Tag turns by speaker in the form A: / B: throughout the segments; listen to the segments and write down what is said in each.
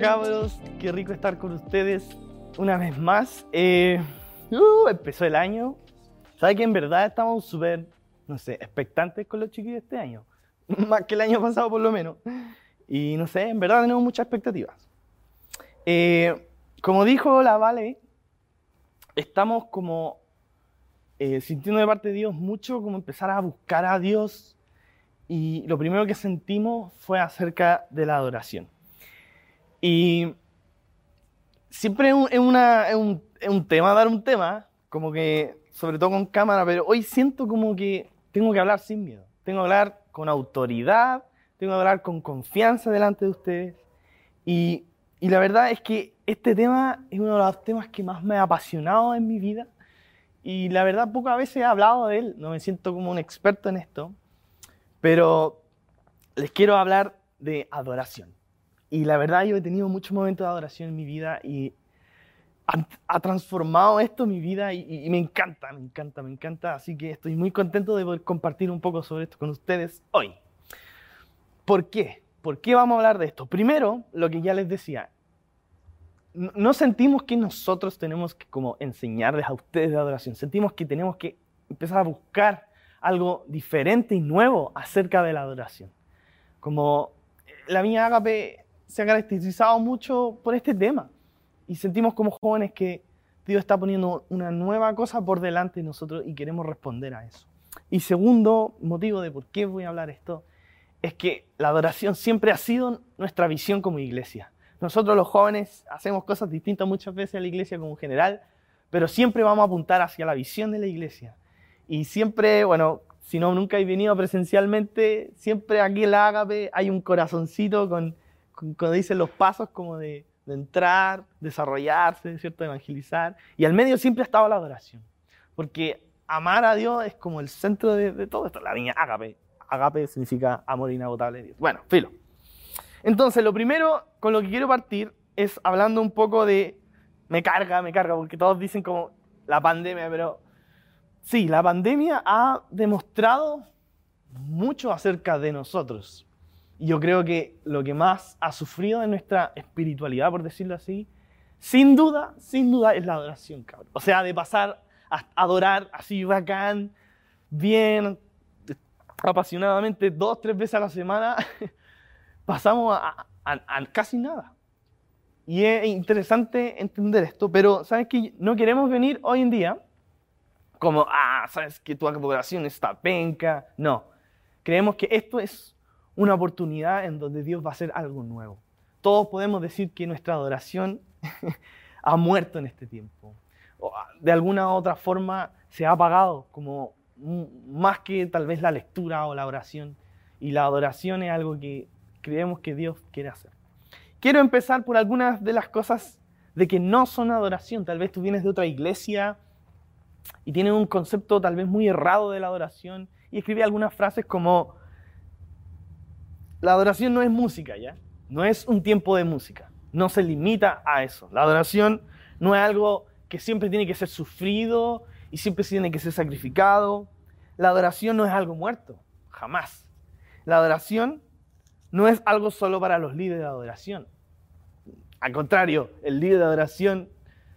A: Cabros, qué rico estar con ustedes una vez más. Eh, uh, empezó el año. ¿Sabe que en verdad estamos súper, no sé, expectantes con los chiquillos este año? Más que el año pasado por lo menos. Y no sé, en verdad tenemos muchas expectativas. Eh, como dijo la Vale, estamos como eh, sintiendo de parte de Dios mucho como empezar a buscar a Dios y lo primero que sentimos fue acerca de la adoración. Y siempre es un, un, tema dar un tema, como que, sobre todo con cámara, pero hoy siento como que tengo que hablar sin miedo, tengo que hablar con autoridad, tengo que hablar con confianza delante de ustedes. Y, y la verdad es que este tema es uno de los temas que más me ha apasionado en mi vida. Y la verdad, pocas veces he hablado de él, no me siento como un experto en esto, pero les quiero hablar de adoración. Y la verdad yo he tenido muchos momentos de adoración en mi vida y ha, transformado esto mi vida y, me encanta, me encanta, me encanta. Así que estoy muy contento de poder compartir un poco sobre esto con ustedes hoy. ¿Por qué? ¿Por qué vamos a hablar de esto? Primero, lo que ya les decía, no sentimos que nosotros tenemos que como enseñarles a ustedes de adoración, sentimos que tenemos que empezar a buscar algo diferente y nuevo acerca de la adoración. Como la Viña Agape se ha caracterizado mucho por este tema y sentimos como jóvenes que Dios está poniendo una nueva cosa por delante de nosotros y queremos responder a eso. Y segundo motivo de por qué voy a hablar esto es que la adoración siempre ha sido nuestra visión como iglesia. Nosotros los jóvenes hacemos cosas distintas muchas veces a la iglesia como general, pero siempre vamos a apuntar hacia la visión de la iglesia. Y siempre, bueno, si no nunca he venido presencialmente, siempre aquí en la Ágape hay un corazoncito con, con, dicen los pasos como de, de, entrar, desarrollarse, ¿cierto? Evangelizar. Y al medio siempre ha estado la adoración. Porque amar a Dios es como el centro de, todo esto. La viña Ágape. Ágape significa amor inagotable de Dios. Bueno, filo. Entonces, lo primero con lo que quiero partir es hablando un poco de... Me carga, me carga, porque todos dicen como la pandemia, pero Sí, la pandemia ha demostrado mucho acerca de nosotros. Y yo creo que lo que más ha sufrido de nuestra espiritualidad, por decirlo así, sin duda, sin duda es la adoración, cabrón. O sea, de pasar a adorar así bacán, bien, apasionadamente, dos, tres veces a la semana, pasamos a, a casi nada. Y es interesante entender esto, pero ¿sabes qué? No queremos venir hoy en día como, ah, sabes que tu adoración está penca. No, creemos que esto es una oportunidad en donde Dios va a hacer algo nuevo. Todos podemos decir que nuestra adoración ha muerto en este tiempo. O ah, de alguna u otra forma se ha apagado, como más que tal vez la lectura o la oración. Y la adoración es algo que creemos que Dios quiere hacer. Quiero empezar por algunas de las cosas de que no son adoración. Tal vez tú vienes de otra iglesia y tiene un concepto tal vez muy errado de la adoración y escribe algunas frases como, la adoración no es música, ¿ya? No es un tiempo de música, no se limita a eso. La adoración no es algo que siempre tiene que ser sufrido y siempre tiene que ser sacrificado. La adoración no es algo muerto, jamás. La adoración no es algo solo para los líderes de adoración. Al contrario, el líder de adoración,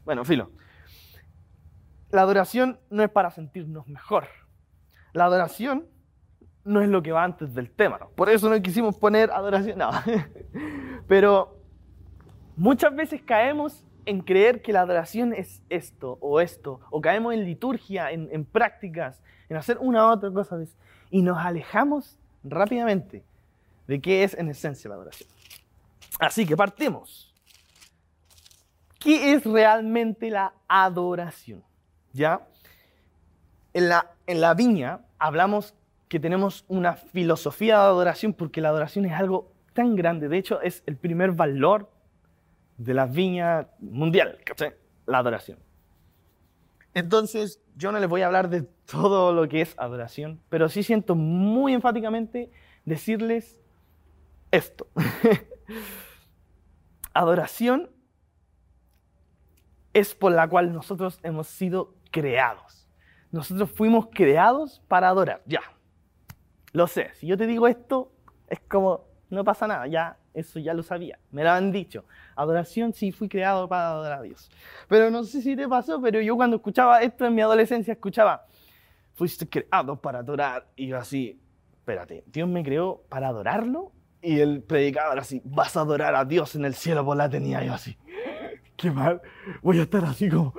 A: bueno, filo, la adoración no es para sentirnos mejor. La adoración no es lo que va antes del tema. Por eso no quisimos poner adoración. No. Pero muchas veces caemos en creer que la adoración es esto o esto, o caemos en liturgia, en, prácticas, en hacer una u otra cosa, y nos alejamos rápidamente de qué es en esencia la adoración. Así que partimos. ¿Qué es realmente la adoración? ¿ya? En la, en la viña hablamos que tenemos una filosofía de adoración porque la adoración es algo tan grande. De hecho, es el primer valor de la viña mundial, La adoración. Entonces, yo no les voy a hablar de todo lo que es adoración, pero sí siento muy enfáticamente decirles esto. adoración es por la cual nosotros hemos sido creados. Nosotros fuimos creados para adorar, ya. Lo sé, si yo te digo esto, es como, no pasa nada, ya, eso ya lo sabía, me lo han dicho. Adoración, sí, fui creado para adorar a Dios. Pero no sé si te pasó, pero yo cuando escuchaba esto en mi adolescencia, escuchaba, fuiste creado para adorar. Y yo así, espérate, Dios me creó para adorarlo. Y el predicador así, vas a adorar a Dios en el cielo por la eternidad. Y yo así, qué mal, voy a estar así como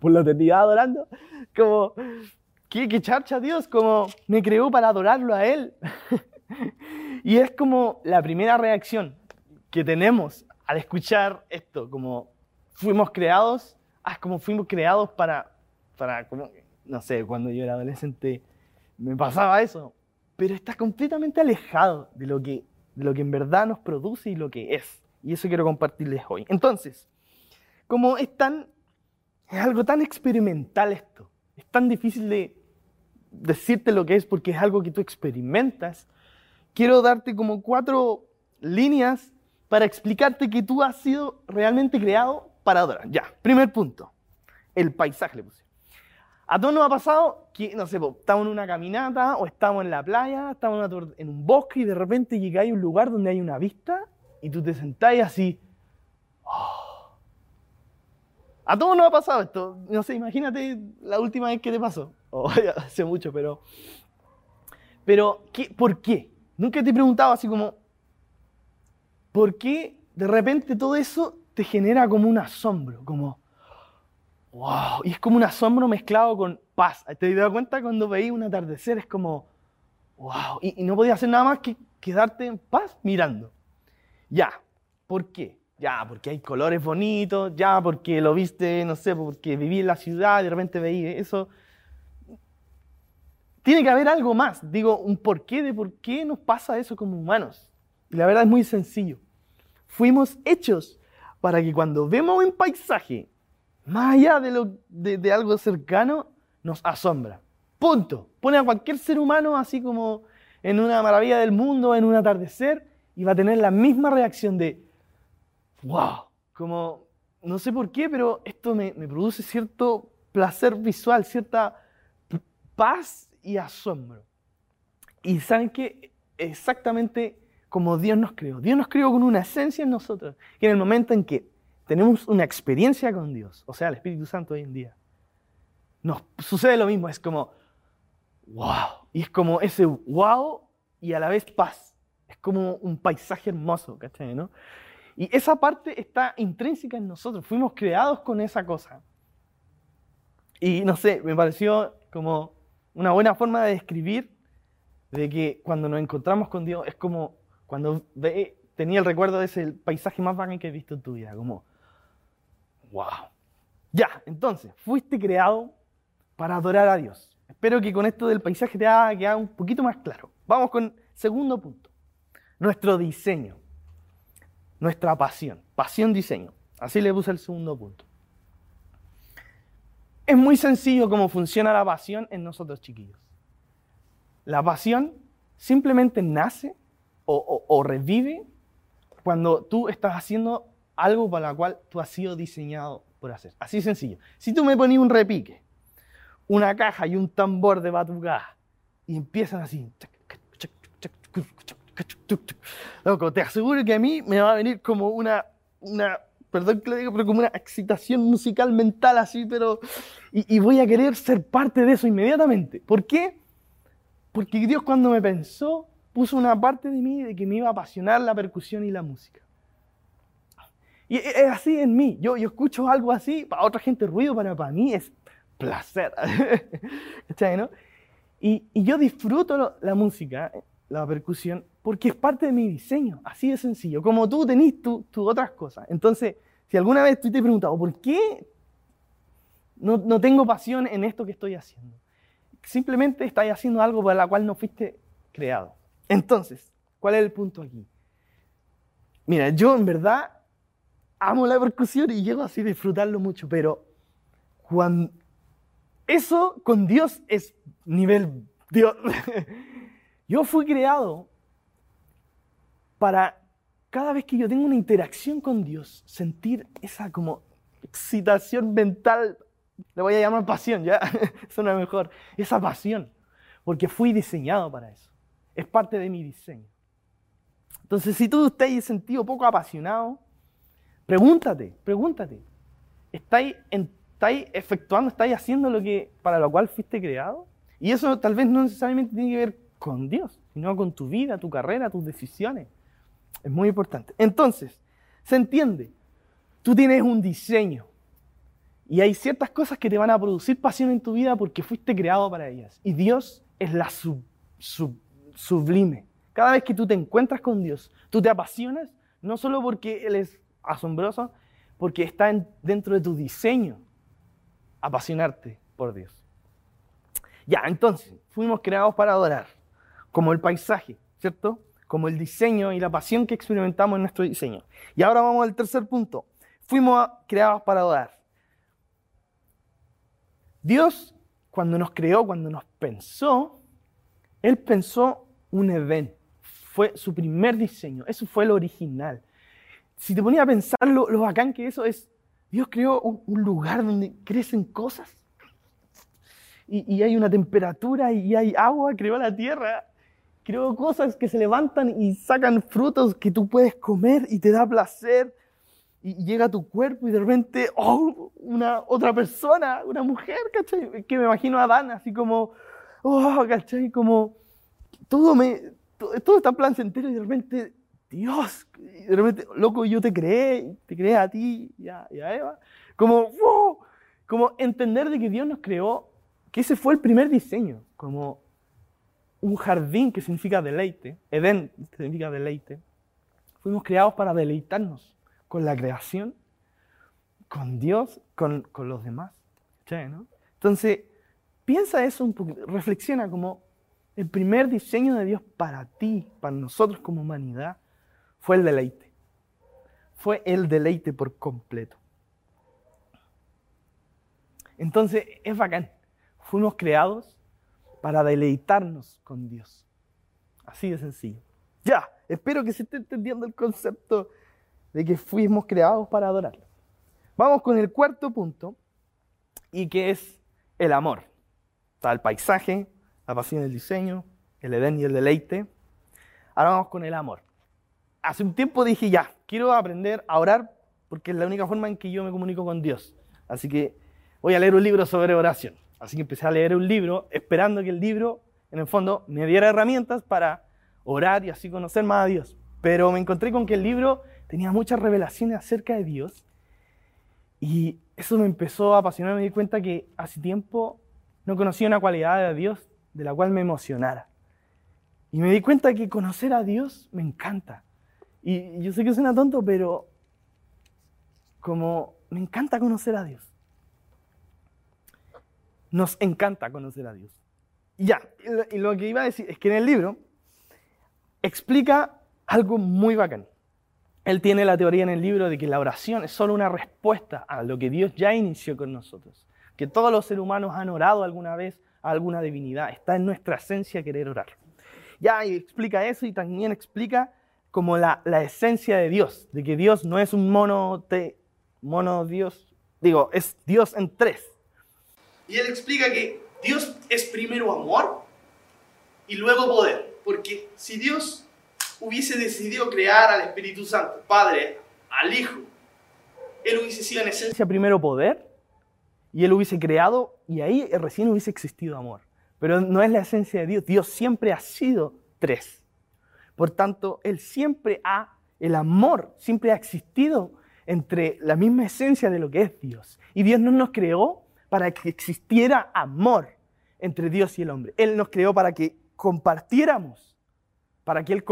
A: por la eternidad adorando. Como, qué, qué charcha Dios, como me creó para adorarlo a Él. y es como la primera reacción que tenemos al escuchar esto, como fuimos creados, ah, como fuimos creados para, para como, no sé, cuando yo era adolescente me pasaba eso, pero está completamente alejado de lo que, de lo que en verdad nos produce y lo que es. Y eso quiero compartirles hoy. Entonces, como es tan, es algo tan experimental esto, es tan difícil de decirte lo que es porque es algo que tú experimentas, quiero darte como cuatro líneas para explicarte que tú has sido realmente creado para adorar. Ya, primer punto, el paisaje le puse. A todos nos ha pasado que, no sé, estamos en una caminata o estamos en la playa, estamos en, un bosque y de repente llegáis a un lugar donde hay una vista y tú te sentáis así. Oh. A todos nos ha pasado esto. No sé, imagínate la última vez que te pasó. Hace mucho, pero. Pero, ¿qué, ¿por qué? Nunca te he preguntado así como, ¿por qué de repente todo eso te genera como un asombro? Como, wow, y es como un asombro mezclado con paz. ¿Te das cuenta cuando veí un atardecer? Es como, wow, y, no podía hacer nada más que quedarte en paz mirando. Ya, ¿por qué? Ya, porque hay colores bonitos, ya, porque lo viste, no sé, porque viví en la ciudad y de repente veí eso. Tiene que haber algo más, digo, un porqué de por qué nos pasa eso como humanos. Y la verdad es muy sencillo. Fuimos hechos para que cuando vemos un paisaje más allá de, lo, de, algo cercano, nos asombra. Punto. Pone a cualquier ser humano así como en una maravilla del mundo, en un atardecer, y va a tener la misma reacción de, wow, como, no sé por qué, pero esto me, me produce cierto placer visual, cierta paz y asombro. Y saben que exactamente como Dios nos creó. Dios nos creó con una esencia en nosotros, que en el momento en que tenemos una experiencia con Dios, o sea, el Espíritu Santo hoy en día, nos sucede lo mismo, es como, wow, y es como ese wow y a la vez paz, es como un paisaje hermoso, ¿cachai? No? Y esa parte está intrínseca en nosotros, fuimos creados con esa cosa. Y no sé, me pareció como una buena forma de describir de que cuando nos encontramos con Dios es como cuando ve, tenía el recuerdo de ese paisaje más bacán que he visto en tu vida, como Wow. Ya, entonces, fuiste creado para adorar a Dios. Espero que con esto del paisaje te haga quedado un poquito más claro. Vamos con segundo punto. Nuestro diseño. Nuestra pasión. Pasión, diseño. Así le puse el segundo punto. Es muy sencillo cómo funciona la pasión en nosotros chiquillos. La pasión simplemente nace o, revive cuando tú estás haciendo algo para lo cual tú has sido diseñado por hacer. Así sencillo. Si tú me pones un repique, una caja y un tambor de batucada y empiezan así, loco, te aseguro que a mí me va a venir como una, una perdón que le digo, pero como una excitación musical mental así, pero... Y, voy a querer ser parte de eso inmediatamente. ¿Por qué? Porque Dios cuando me pensó, puso una parte de mí de que me iba a apasionar la percusión y la música. Y es así en mí. Yo, yo escucho algo así, para otra gente ruido, para, para mí es placer. ¿no? Y, y, yo disfruto la música, la percusión, porque es parte de mi diseño. Así de sencillo. Como tú tenés tus tu otras cosas. Entonces, si alguna vez tú te has preguntado, ¿por qué no, no tengo pasión en esto que estoy haciendo? Simplemente estás haciendo algo para la cual no fuiste creado. Entonces, ¿cuál es el punto aquí? Mira, yo en verdad amo la percusión y llego así a disfrutarlo mucho, pero cuando eso con Dios es nivel Dios. Yo fui creado para cada vez que yo tengo una interacción con Dios, sentir esa como excitación mental, le voy a llamar pasión, ya, suena mejor, esa pasión, porque fui diseñado para eso, es parte de mi diseño. Entonces, si tú has sentido poco apasionado, Pregúntate, pregúntate. ¿Estáis, ¿Estáis efectuando, estáis haciendo lo que para lo cual fuiste creado? Y eso tal vez no necesariamente tiene que ver con Dios, sino con tu vida, tu carrera, tus decisiones. Es muy importante. Entonces, se entiende. Tú tienes un diseño. Y hay ciertas cosas que te van a producir pasión en tu vida porque fuiste creado para ellas. Y Dios es la sublime. Cada vez que tú te encuentras con Dios, tú te apasionas, no solo porque Él es asombroso, porque está dentro de tu diseño apasionarte por Dios. Ya, entonces, fuimos creados para adorar, como el paisaje, ¿cierto? Como el diseño y la pasión que experimentamos en nuestro diseño. Y ahora vamos al tercer punto. Fuimos creados para adorar. Dios, cuando nos creó, cuando nos pensó, Él pensó un evento. Fue su primer diseño. Eso fue lo original. Si te ponía a pensar lo, bacán que eso es, Dios creó un, lugar donde crecen cosas. Y, y, hay una temperatura y hay agua, creó la tierra. Creó cosas que se levantan y sacan frutos que tú puedes comer y te da placer y llega a tu cuerpo y de repente, oh, una otra persona, una mujer, ¿cachai? Que me imagino a Adán así como, oh, ¿cachai? Como todo me, todo, está en plan y de repente, Dios, y de repente, loco, yo te creé, te creé a ti y a, Eva. Como, wow, como entender de que Dios nos creó, que ese fue el primer diseño, como un jardín que significa deleite, Edén significa deleite. Fuimos creados para deleitarnos con la creación, con Dios, con, los demás. Entonces, piensa eso un poquito, reflexiona como el primer diseño de Dios para ti, para nosotros como humanidad, fue el deleite. Fue el deleite por completo. Entonces, es bacán. Fuimos creados para deleitarnos con Dios. Así de sencillo. Ya, espero que se esté entendiendo el concepto de que fuimos creados para adorarlo. Vamos con el cuarto punto, y que es el amor. Está el paisaje, la pasión del diseño, el Edén y el deleite. Ahora vamos con el amor. Hace un tiempo dije, ya, quiero aprender a orar porque es la única forma en que yo me comunico con Dios. Así que voy a leer un libro sobre oración. Así que empecé a leer un libro esperando que el libro, en el fondo, me diera herramientas para orar y así conocer más a Dios. Pero me encontré con que el libro tenía muchas revelaciones acerca de Dios y eso me empezó a apasionar. Me di cuenta que hace tiempo no conocía una cualidad de Dios de la cual me emocionara. Y me di cuenta que conocer a Dios me encanta. Y yo sé que suena tonto, pero como me encanta conocer a Dios. Nos encanta conocer a Dios. Ya, y lo que iba a decir es que en el libro explica algo muy bacán. Él tiene la teoría en el libro de que la oración es solo una respuesta a lo que Dios ya inició con nosotros. Que todos los seres humanos han orado alguna vez a alguna divinidad. Está en nuestra esencia querer orar. Ya y explica eso y también explica como la, esencia de Dios, de que Dios no es un mono, te, mono Dios, digo, es Dios en tres. Y él explica que Dios es primero amor y luego poder, porque si Dios hubiese decidido crear al Espíritu Santo, Padre, al Hijo, Él hubiese sido en esencia primero poder y Él hubiese creado y ahí recién hubiese existido amor. Pero no es la esencia de Dios. Dios siempre ha sido tres. Por tanto, Él siempre ha, el amor siempre ha existido entre la misma esencia de lo que es Dios. Y Dios no nos creó para que existiera amor entre Dios y el hombre. Él nos creó para que compartiéramos, para que Él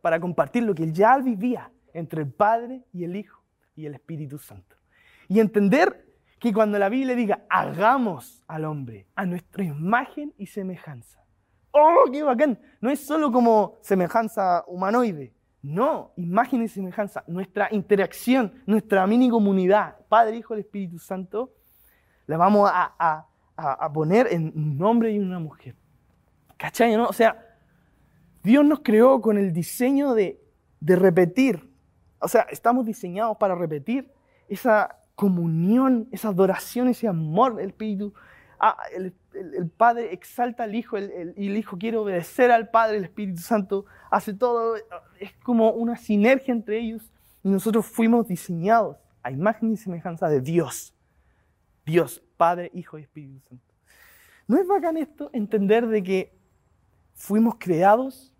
A: para compartir lo que él ya vivía entre el Padre y el Hijo y el Espíritu Santo. Y entender que cuando la Biblia diga, hagamos al hombre a nuestra imagen y semejanza. ¡Oh, qué bacán! No es solo como semejanza humanoide. No, imagen y semejanza. Nuestra interacción, nuestra mini comunidad, Padre, Hijo y Espíritu Santo, la vamos a, a poner en un hombre y una mujer. ¿Cachai? ¿no? O sea, Dios nos creó con el diseño de, repetir. O sea, estamos diseñados para repetir esa comunión, esa adoración, ese amor del Espíritu. Ah, el, Padre exalta al Hijo y el Hijo quiere obedecer al Padre, el Espíritu Santo hace todo. Es como una sinergia entre ellos. Y nosotros fuimos diseñados a imagen y semejanza de Dios. Dios, Padre, Hijo y Espíritu Santo. ¿No es bacán esto? Entender de que fuimos creados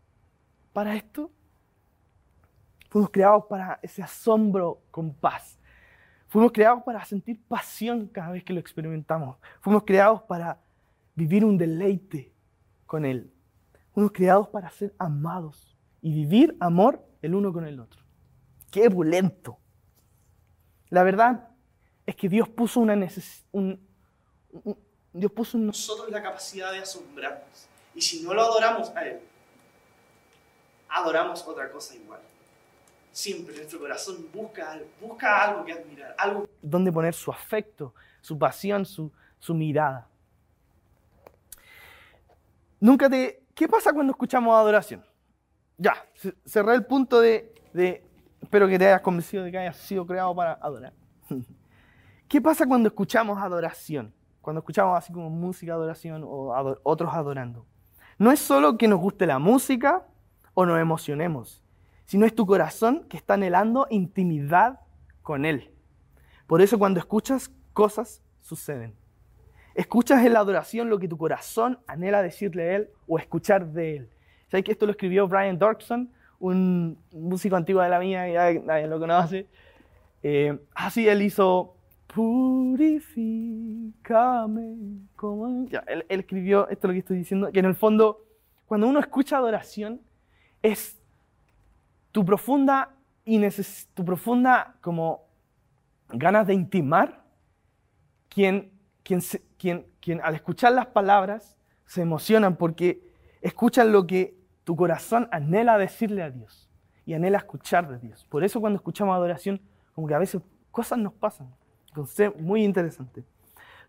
A: para esto. Fuimos creados para ese asombro con paz. Fuimos creados para sentir pasión cada vez que lo experimentamos. Fuimos creados para vivir un deleite con Él. Fuimos creados para ser amados y vivir amor el uno con el otro. ¡Qué bulento! La verdad es que Dios puso una un, Dios puso en nosotros la capacidad de asombrarnos. Y si no lo adoramos a Él, adoramos otra cosa igual. Siempre nuestro corazón busca algo, busca algo que admirar, algo donde poner su afecto, su pasión, su, su mirada. Nunca te... ¿Qué pasa cuando escuchamos adoración? Ya, cerré el punto de, de... Espero que te hayas convencido de que hayas sido creado para adorar. ¿Qué pasa cuando escuchamos adoración? Cuando escuchamos así como música adoración o otros adorando. No es solo que nos guste la música o nos emocionemos, sino es tu corazón que está anhelando intimidad con Él. Por eso cuando escuchas, cosas suceden. Escuchas en la adoración lo que tu corazón anhela decirle a Él o escuchar de Él. ¿Sabes que esto lo escribió Brian Dorkson, un músico antiguo de la mía, ya nadie lo conoce? Eh, así él hizo Purifícame como... Ya, él, escribió esto lo que estoy diciendo, que en el fondo, cuando uno escucha adoración, es tu profunda, y tu profunda como ganas de intimar quien quien, quien, quien al escuchar las palabras se emocionan porque escuchan lo que tu corazón anhela decirle a Dios y anhela escuchar de Dios. Por eso cuando escuchamos adoración, como que a veces cosas nos pasan. Entonces, muy interesante.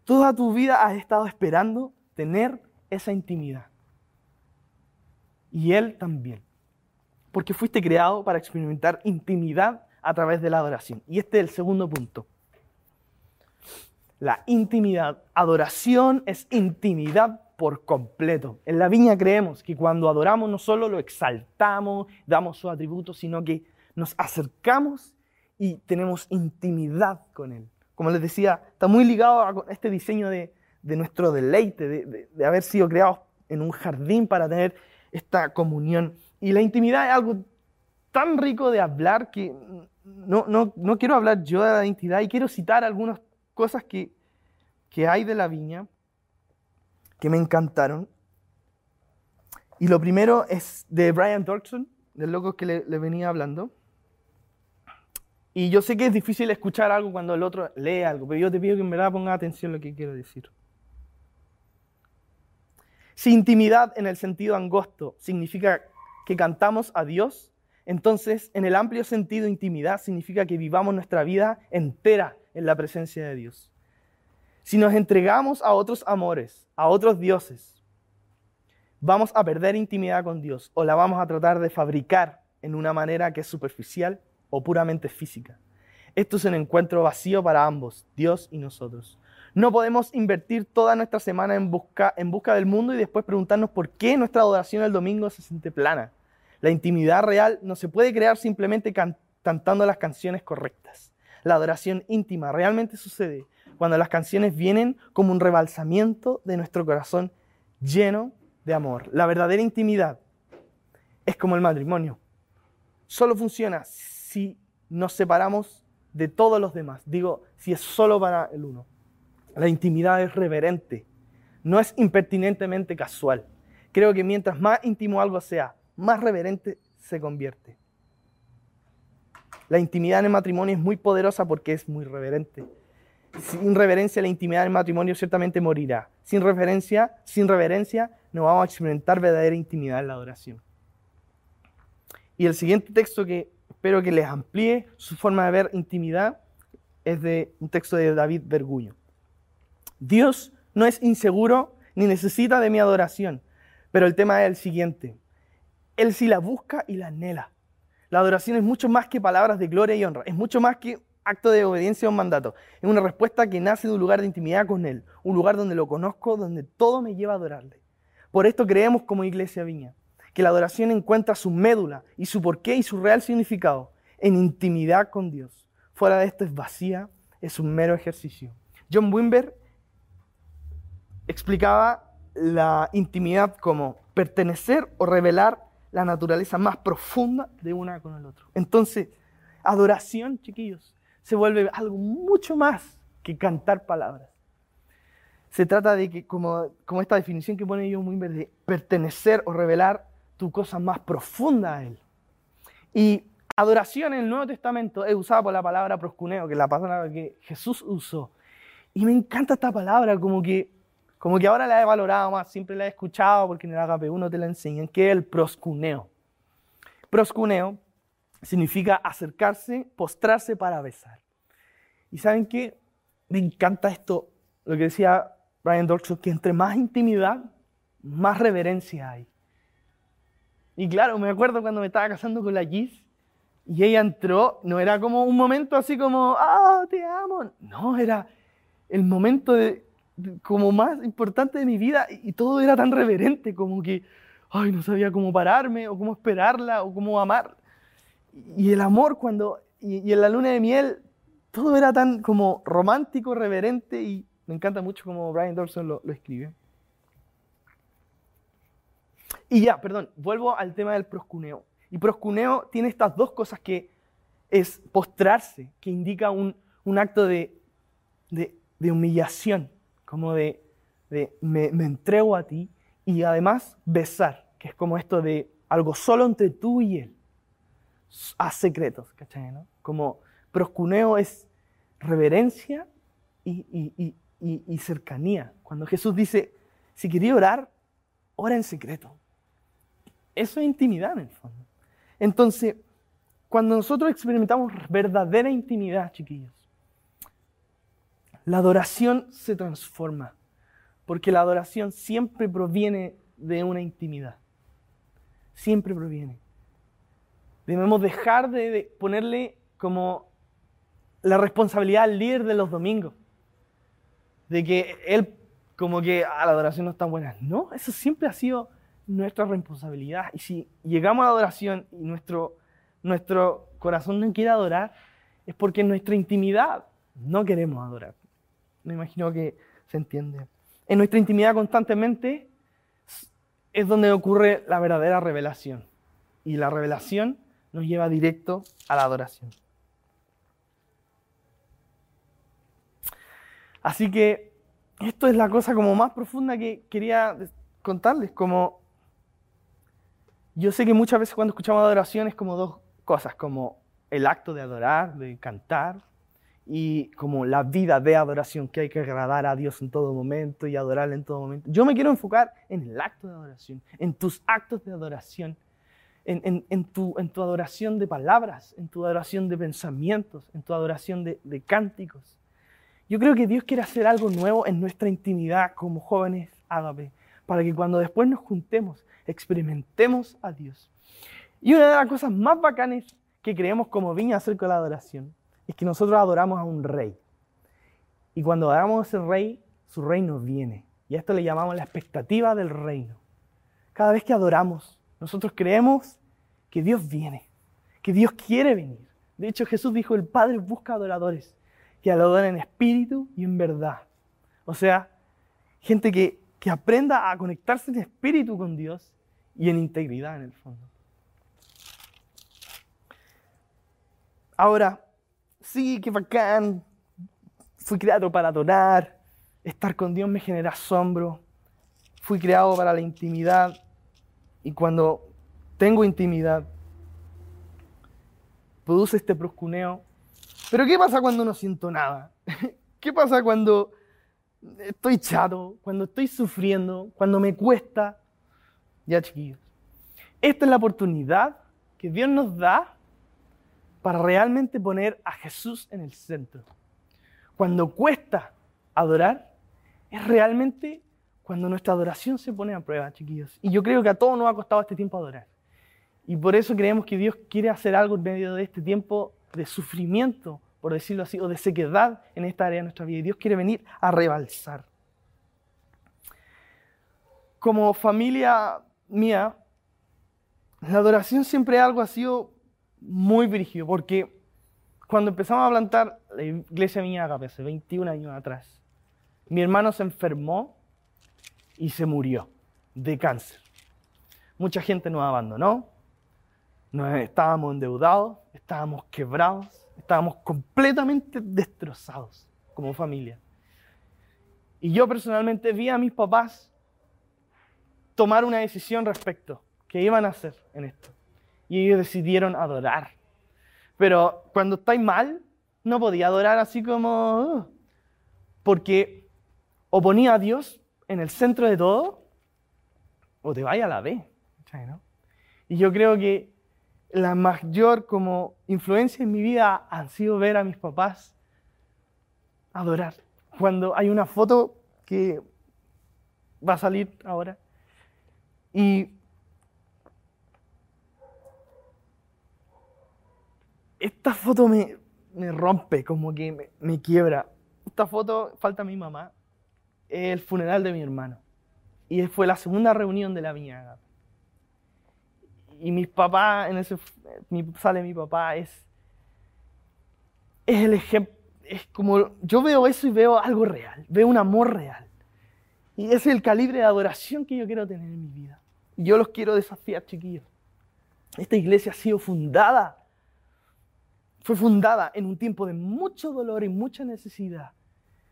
A: Toda tu vida has estado esperando tener esa intimidad. Y Él también. Porque fuiste creado para experimentar intimidad a través de la adoración. Y este es el segundo punto la intimidad. Adoración es intimidad por completo. En la viña creemos que cuando adoramos no solo lo exaltamos, damos sus atributos, sino que nos acercamos y tenemos intimidad con Él. Como les decía, está muy ligado a este diseño de, nuestro deleite, de, haber sido creados en un jardín para tener esta comunión. Y la intimidad es algo tan rico de hablar que no, no, no quiero hablar yo de la intimidad y quiero citar algunos cosas que, hay de la viña que me encantaron. Y lo primero es de Brian Dorkson, del loco que le, venía hablando. Y yo sé que es difícil escuchar algo cuando el otro lee algo, pero yo te pido que en verdad ponga atención a lo que quiero decir. Si intimidad en el sentido angosto significa que cantamos a Dios, entonces en el amplio sentido intimidad significa que vivamos nuestra vida entera en la presencia de Dios. Si nos entregamos a otros amores, a otros dioses, vamos a perder intimidad con Dios o la vamos a tratar de fabricar en una manera que es superficial o puramente física. Esto es un encuentro vacío para ambos, Dios y nosotros. No podemos invertir toda nuestra semana en busca, del mundo y después preguntarnos por qué nuestra adoración el domingo se siente plana. La intimidad real no se puede crear simplemente cantando las canciones correctas. La adoración íntima realmente sucede cuando las canciones vienen como un rebalsamiento de nuestro corazón lleno de amor. La verdadera intimidad es como el matrimonio. Solo funciona si nos separamos de todos los demás. Digo, si es solo para el uno. La intimidad es reverente, no es impertinentemente casual. Creo que mientras más íntimo algo sea, más reverente se convierte. La intimidad en el matrimonio es muy poderosa porque es muy reverente. Sin reverencia, la intimidad en el matrimonio ciertamente morirá. Sin reverencia, sin reverencia, no vamos a experimentar verdadera intimidad en la adoración. Y el siguiente texto que espero que les amplíe su forma de ver intimidad es de un texto de David Berguño. Dios no es inseguro ni necesita de mi adoración, pero el tema es el siguiente. Él sí la busca y la anhela. La adoración es mucho más que palabras de gloria y honra, es mucho más que acto de obediencia a un mandato. Es una respuesta que nace de un lugar de intimidad con Él, un lugar donde lo conozco, donde todo me lleva a adorarle. Por esto creemos como Iglesia Viña, que la adoración encuentra su médula y su porqué y su real significado en intimidad con Dios. Fuera de esto es vacía, es un mero ejercicio. John Wimber explicaba la intimidad como pertenecer o revelar la naturaleza más profunda de una con el otro. Entonces, adoración, chiquillos, se vuelve algo mucho más que cantar palabras. Se trata de que, como, esta definición que pone John Wimber, de pertenecer o revelar tu cosa más profunda a Él. Y adoración en el Nuevo Testamento es usada por la palabra proscuneo, que es la palabra que Jesús usó. Y me encanta esta palabra, como que, como que ahora la he valorado más, siempre la he escuchado porque en el agape 1 te la enseñan, que es el proscuneo. Proscuneo significa acercarse, postrarse para besar. Y saben qué? Me encanta esto, lo que decía Brian Dorkson, que entre más intimidad, más reverencia hay. Y claro, me acuerdo cuando me estaba casando con la Gis y ella entró, no era como un momento así como, ah, te amo. No, era el momento de, como más importante de mi vida y, todo era tan reverente como que, ay, no sabía cómo pararme o cómo esperarla o cómo amar. Y el amor cuando, y, en la luna de miel, todo era tan como romántico, reverente y me encanta mucho como Brian Dawson lo, lo escribe. Y ya, perdón, vuelvo al tema del proscuneo. Y proscuneo tiene estas dos cosas que es postrarse, que indica un, acto de, humillación, como de, me, entrego a ti, y además besar, que es como esto de algo solo entre tú y él, a secretos, ¿cachai? No? Como proscuneo es reverencia y, y cercanía. Cuando Jesús dice, si quería orar, ora en secreto. Eso es intimidad en el fondo. Entonces, cuando nosotros experimentamos verdadera intimidad, chiquillos, la adoración se transforma, porque la adoración siempre proviene de una intimidad. Siempre proviene. Debemos dejar de ponerle como la responsabilidad al líder de los domingos, de que él como que ah, la adoración no está buena. No, eso siempre ha sido nuestra responsabilidad. Y si llegamos a la adoración y nuestro, nuestro corazón no quiere adorar, es porque en nuestra intimidad no queremos adorar. Me imagino que se entiende. En nuestra intimidad constantemente es donde ocurre la verdadera revelación. Y la revelación nos lleva directo a la adoración. Así que esto es la cosa como más profunda que quería contarles, como yo sé que muchas veces cuando escuchamos adoración es como dos cosas, como el acto de adorar, de cantar, y como la vida de adoración, que hay que agradar a Dios en todo momento y adorarle en todo momento. Yo me quiero enfocar en el acto de adoración, en tus actos de adoración, en, tu, en tu, adoración de palabras, en tu adoración de pensamientos, en tu adoración de, de cánticos. Yo creo que Dios quiere hacer algo nuevo en nuestra intimidad como jóvenes ágape, para que cuando después nos juntemos experimentemos a Dios. Y una de las cosas más bacanas que creemos como viña acerca de la adoración es que nosotros adoramos a un rey. Y cuando adoramos a ese rey, su reino viene. Y a esto le llamamos la expectativa del reino. Cada vez que adoramos, nosotros creemos que Dios viene, que Dios quiere venir. De hecho, Jesús dijo, el Padre busca adoradores que adoren en espíritu y en verdad. O sea, gente que, que aprenda a conectarse en espíritu con Dios y en integridad en el fondo. Ahora, sí, qué bacán. Fui creado para adorar. Estar con Dios me genera asombro. Fui creado para la intimidad. Y cuando tengo intimidad, produce este proscuneo. Pero ¿qué pasa cuando no siento nada? ¿Qué pasa cuando estoy chato, cuando estoy sufriendo, cuando me cuesta? Ya, chiquillos. Esta es la oportunidad que Dios nos da para realmente poner a Jesús en el centro. Cuando cuesta adorar, es realmente cuando nuestra adoración se pone a prueba, chiquillos. Y yo creo que a todos nos ha costado este tiempo adorar. Y por eso creemos que Dios quiere hacer algo en medio de este tiempo de sufrimiento, por decirlo así, o de sequedad en esta área de nuestra vida. Y Dios quiere venir a rebalsar. Como familia mía, la adoración siempre algo ha sido muy brígido, porque cuando empezamos a plantar la iglesia Agape hace 21 años atrás, mi hermano se enfermó y se murió de cáncer. Mucha gente nos abandonó, estábamos endeudados, estábamos quebrados, estábamos completamente destrozados como familia. Y yo personalmente vi a mis papás tomar una decisión respecto, que iban a hacer en esto. Y ellos decidieron adorar. Pero cuando estáis mal, no podía adorar así como... Uh, porque o ponía a Dios en el centro de todo, o te vaya a la B. Y yo creo que la mayor como influencia en mi vida han sido ver a mis papás adorar. Cuando hay una foto que va a salir ahora y esta foto me, rompe, como que me, quiebra. Esta foto, falta mi mamá, el funeral de mi hermano. Y fue la segunda reunión de la viña. Y mis papás, en ese sale mi papá, es, es el ejemplo, es como, yo veo eso y veo algo real, veo un amor real. Y ese es el calibre de adoración que yo quiero tener en mi vida. Yo los quiero desafiar, chiquillos. Esta iglesia ha sido fundada fue fundada en un tiempo de mucho dolor y mucha necesidad.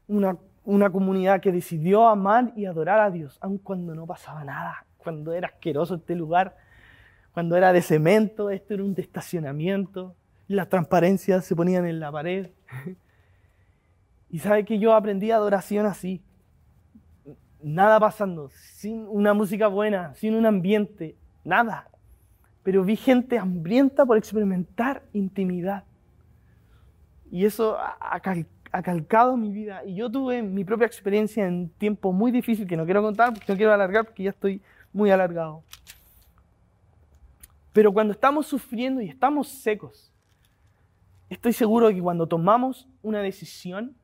A: Una, una comunidad que decidió amar y adorar a Dios, aun cuando no pasaba nada, cuando era asqueroso este lugar, cuando era de cemento, esto era un estacionamiento, las transparencias se ponían en la pared. Y sabe que yo aprendí adoración así, nada pasando, sin una música buena, sin un ambiente, nada. Pero vi gente hambrienta por experimentar intimidad. Y eso ha, calcado mi vida. Y yo tuve mi propia experiencia en tiempo muy difícil que no quiero contar porque no quiero alargar porque ya estoy muy alargado. Pero cuando estamos sufriendo y estamos secos, estoy seguro que cuando tomamos una decisión,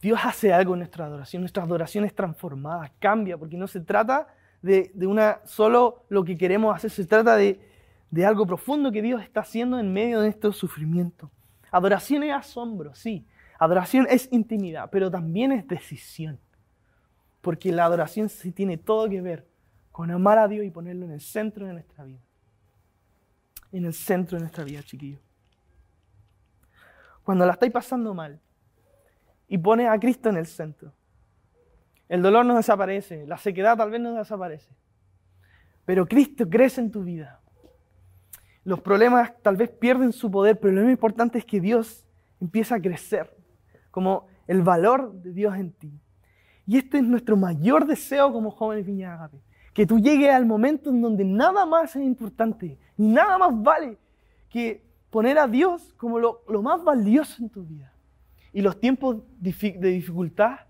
A: Dios hace algo en nuestra adoración. Nuestra adoración es transformada, cambia, porque no se trata de, una solo lo que queremos hacer, se trata de, algo profundo que Dios está haciendo en medio de estos sufrimientos. Adoración es asombro, sí. Adoración es intimidad, pero también es decisión. Porque la adoración sí tiene todo que ver con amar a Dios y ponerlo en el centro de nuestra vida. En el centro de nuestra vida, chiquillos. Cuando la estáis pasando mal y pones a Cristo en el centro, el dolor no desaparece, la sequedad tal vez no desaparece, pero Cristo crece en tu vida los problemas tal vez pierden su poder, pero lo más importante es que Dios empieza a crecer, como el valor de Dios en ti. Y este es nuestro mayor deseo como jóvenes Viña Agape, que tú llegues al momento en donde nada más es importante, nada más vale que poner a Dios como lo, más valioso en tu vida. Y los tiempos de dificultad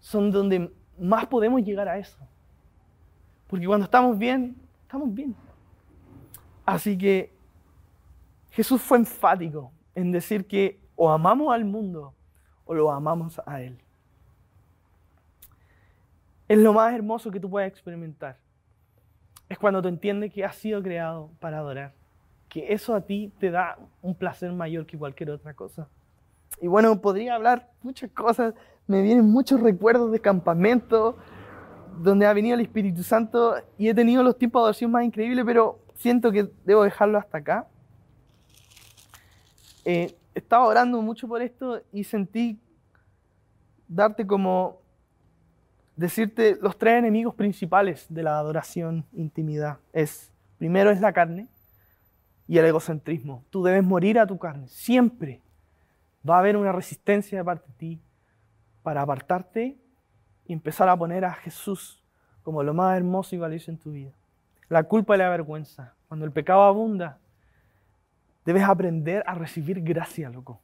A: son donde más podemos llegar a eso. Porque cuando estamos bien, estamos bien. Así que Jesús fue enfático en decir que o amamos al mundo o lo amamos a Él. Es lo más hermoso que tú puedes experimentar. Es cuando tú entiendes que has sido creado para adorar. Que eso a ti te da un placer mayor que cualquier otra cosa. Y bueno, podría hablar muchas cosas. Me vienen muchos recuerdos de campamento donde ha venido el Espíritu Santo y he tenido los tiempos de adoración más increíbles, pero siento que debo dejarlo hasta acá. Eh, estaba orando mucho por esto y sentí darte como decirte los tres enemigos principales de la adoración intimidad. Es, primero es la carne y el egocentrismo. Tú debes morir a tu carne. Siempre va a haber una resistencia de parte de ti para apartarte y empezar a poner a Jesús como lo más hermoso y valioso en tu vida la culpa y la vergüenza. Cuando el pecado abunda, debes aprender a recibir gracia, loco.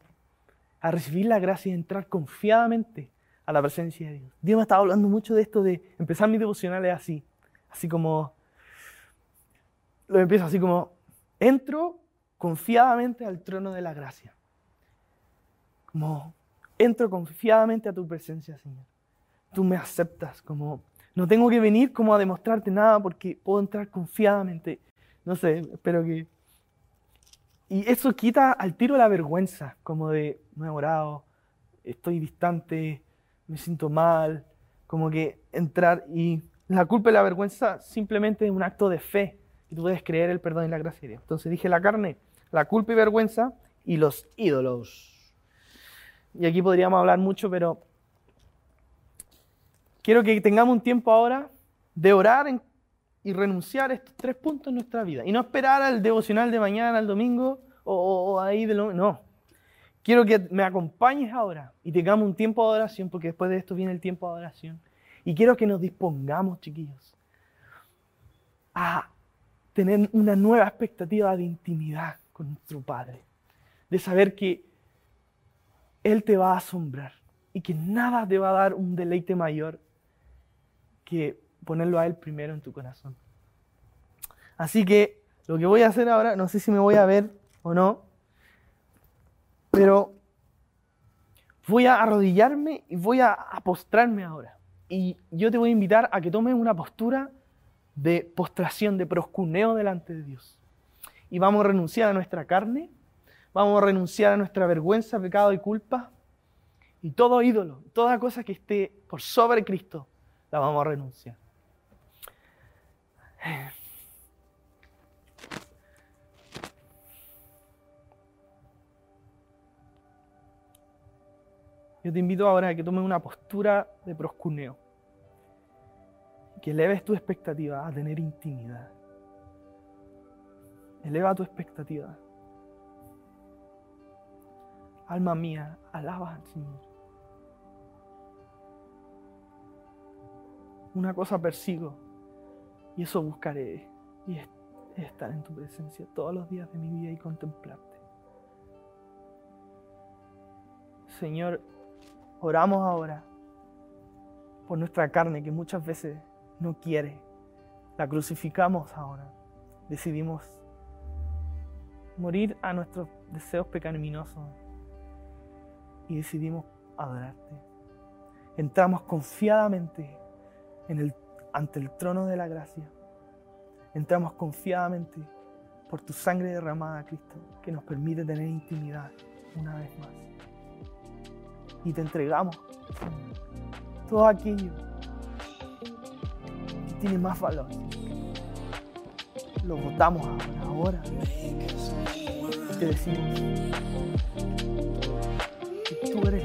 A: A recibir la gracia y entrar confiadamente a la presencia de Dios. Dios me estaba hablando mucho de esto de empezar mis devocionales así. Así como, lo empiezo así como, entro confiadamente al trono de la gracia. Como, entro confiadamente a tu presencia, Señor. Tú me aceptas como no tengo que venir como a demostrarte nada porque puedo entrar confiadamente. No sé, espero que Y eso quita al tiro la vergüenza, como de, no he orado, estoy distante, me siento mal, como que entrar y la culpa y la vergüenza simplemente es un acto de fe, y tú puedes creer el perdón y la gracia de Dios. Entonces dije la carne, la culpa y vergüenza y los ídolos. Y aquí podríamos hablar mucho, pero quiero que tengamos un tiempo ahora de orar y renunciar a estos tres puntos en nuestra vida. Y no esperar al devocional de mañana, al domingo, o, ahí de lo... No. Quiero que me acompañes ahora y tengamos un tiempo de oración, porque después de esto viene el tiempo de oración. Y quiero que nos dispongamos, chiquillos, a tener una nueva expectativa de intimidad con nuestro Padre. De saber que Él te va a asombrar y que nada te va a dar un deleite mayor que ponerlo a Él primero en tu corazón. Así que lo que voy a hacer ahora, no sé si me voy a ver o no, pero voy a arrodillarme y voy a, postrarme ahora. Y yo te voy a invitar a que tomes una postura de postración, de proscuneo delante de Dios. Y vamos a renunciar a nuestra carne, vamos a renunciar a nuestra vergüenza, pecado y culpa. Y todo ídolo, toda cosa que esté por sobre Cristo, la vamos a renunciar. Yo te invito ahora a que tomes una postura de proscuneo. Que eleves tu expectativa a tener intimidad. Eleva tu expectativa. Alma mía, alaba al Señor. Una cosa persigo y eso buscaré y es estar en tu presencia todos los días de mi vida y contemplarte. Señor, oramos ahora por nuestra carne que muchas veces no quiere. La crucificamos ahora. Decidimos morir a nuestros deseos pecaminosos y decidimos adorarte. Entramos confiadamente ante el trono de la gracia. Entramos confiadamente por tu sangre derramada, Cristo, que nos permite tener intimidad una vez más. Y te entregamos todo aquello que tiene más valor. Lo votamos ahora, ahora. Y te decimos que tú eres